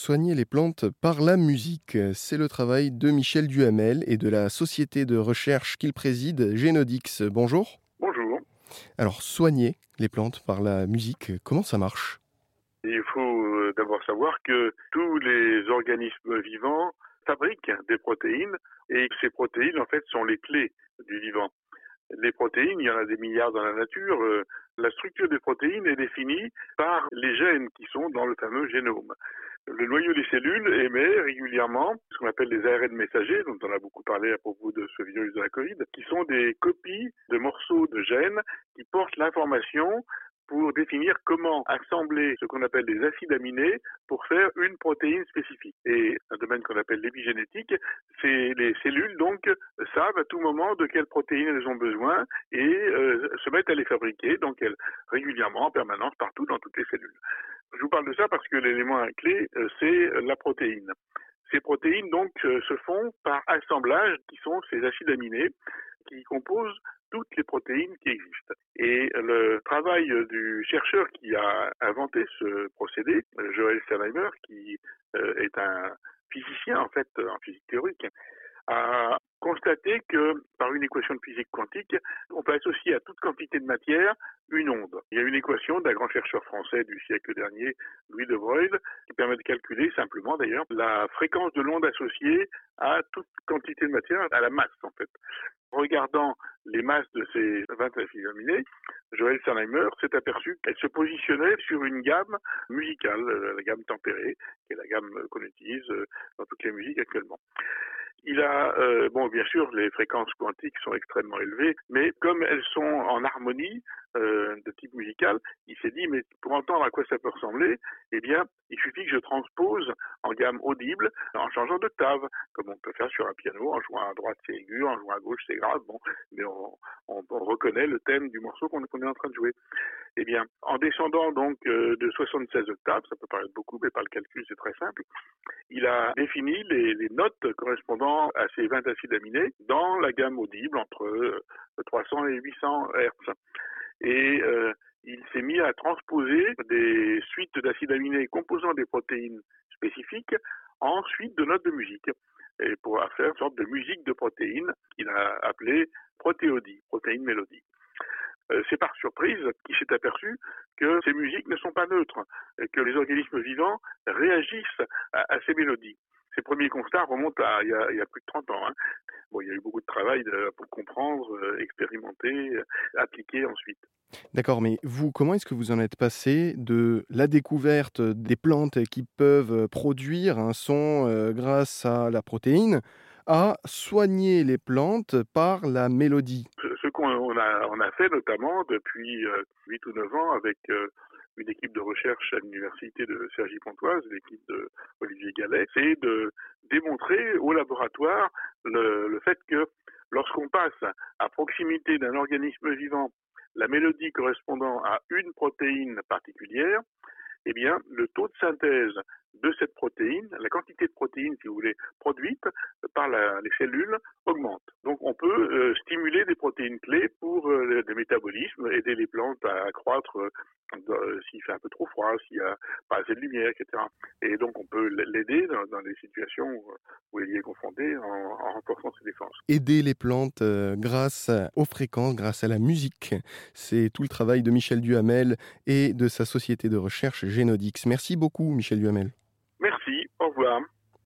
Soigner les plantes par la musique, c'est le travail de Michel Duhamel et de la société de recherche qu'il préside, Génodix. Bonjour. Bonjour. Alors, soigner les plantes par la musique, comment ça marche? Il faut euh, d'abord savoir que tous les organismes vivants fabriquent des protéines et que ces protéines, en fait, sont les clés du vivant. Les protéines, il y en a des milliards dans la nature. Euh, la structure des protéines est définie par les gènes qui sont dans le fameux génome. Le noyau des cellules émet régulièrement ce qu'on appelle les ARN messagers, dont on a beaucoup parlé à propos de ce virus de la Covid, qui sont des copies de morceaux de gènes qui portent l'information pour définir comment assembler ce qu'on appelle des acides aminés pour faire une protéine spécifique. Et un domaine qu'on appelle l'épigénétique, c'est les cellules donc savent à tout moment de quelles protéines elles ont besoin et euh, se mettent à les fabriquer, donc elles régulièrement, en permanence, partout dans toutes les cellules. Je vous parle de ça parce que l'élément clé, euh, c'est la protéine. Ces protéines donc euh, se font par assemblage, qui sont ces acides aminés qui composent toutes les protéines qui existent. Et le travail du chercheur qui a inventé ce procédé, Joël Sternheimer, qui euh, est un physicien en fait en physique théorique, a constaté que par une équation de physique quantique, on peut associer à toute quantité de matière une onde. Il y a une équation d'un grand chercheur français du siècle dernier, Louis de Broglie, qui permet de calculer simplement d'ailleurs la fréquence de l'onde associée à toute quantité de matière, à la masse en fait. Regardant les masses de ces 20 aminés, Joël Sennheimer s'est aperçu qu'elles se positionnaient sur une gamme musicale, la gamme tempérée, qui est la gamme qu'on utilise dans toutes les musiques actuellement. Il a, euh, bon, bien sûr, les fréquences quantiques sont extrêmement élevées, mais comme elles sont en harmonie euh, de type musical, il s'est dit, mais pour entendre à quoi ça peut ressembler, eh bien, il suffit que je transpose en gamme audible en changeant d'octave, comme on peut faire sur un piano, en jouant à droite c'est aigu, en jouant à gauche c'est grave, bon, mais on, on, on, reconnaît le thème du morceau qu'on est en train de jouer. Eh bien, en descendant donc euh, de 76 octaves, ça peut paraître beaucoup, mais par le calcul c'est très simple, il a défini les, les, notes correspondant à ces 20 acides aminés dans la gamme audible entre 300 euh, et 800 Hz. Et euh, il s'est mis à transposer des suites d'acides aminés composant des protéines spécifiques en suite de notes de musique et pour faire une sorte de musique de protéines qu'il a appelée protéodie, protéine mélodie. Euh, c'est par surprise qu'il s'est aperçu que ces musiques ne sont pas neutres, et que les organismes vivants réagissent à, ces mélodies. Ces premiers constats remontent à il y a, plus de 30 ans. Hein. Bon, il y a eu beaucoup de travail pour comprendre, euh, expérimenter, euh, appliquer ensuite. D'accord, mais vous, comment est-ce que vous en êtes passé de la découverte des plantes qui peuvent produire un son grâce à la protéine à soigner les plantes par la mélodie? Ce, qu'on a, fait notamment depuis euh, 8 ou 9 ans avec une équipe de recherche à l'université de Cergy-Pontoise, l'équipe de Olivier Gallet, c'est de démontrer au laboratoire le fait que lorsqu'on passe à proximité d'un organisme vivant la mélodie correspondant à une protéine particulière, eh le taux de synthèse de cette protéine, la quantité de protéines, si vous voulez, produite les cellules augmente. Donc, on peut euh, stimuler des protéines clés pour euh, le métabolisme, aider les plantes à croître euh, s'il fait un peu trop froid, s'il n'y a pas assez de lumière, etc. Et donc, on peut l'aider dans, dans, des situations où il est confronté en, en, renforçant ses défenses. Aider les plantes grâce aux fréquences, grâce à la musique, c'est tout le travail de Michel Duhamel et de sa société de recherche Génodix. Merci beaucoup, Michel Duhamel.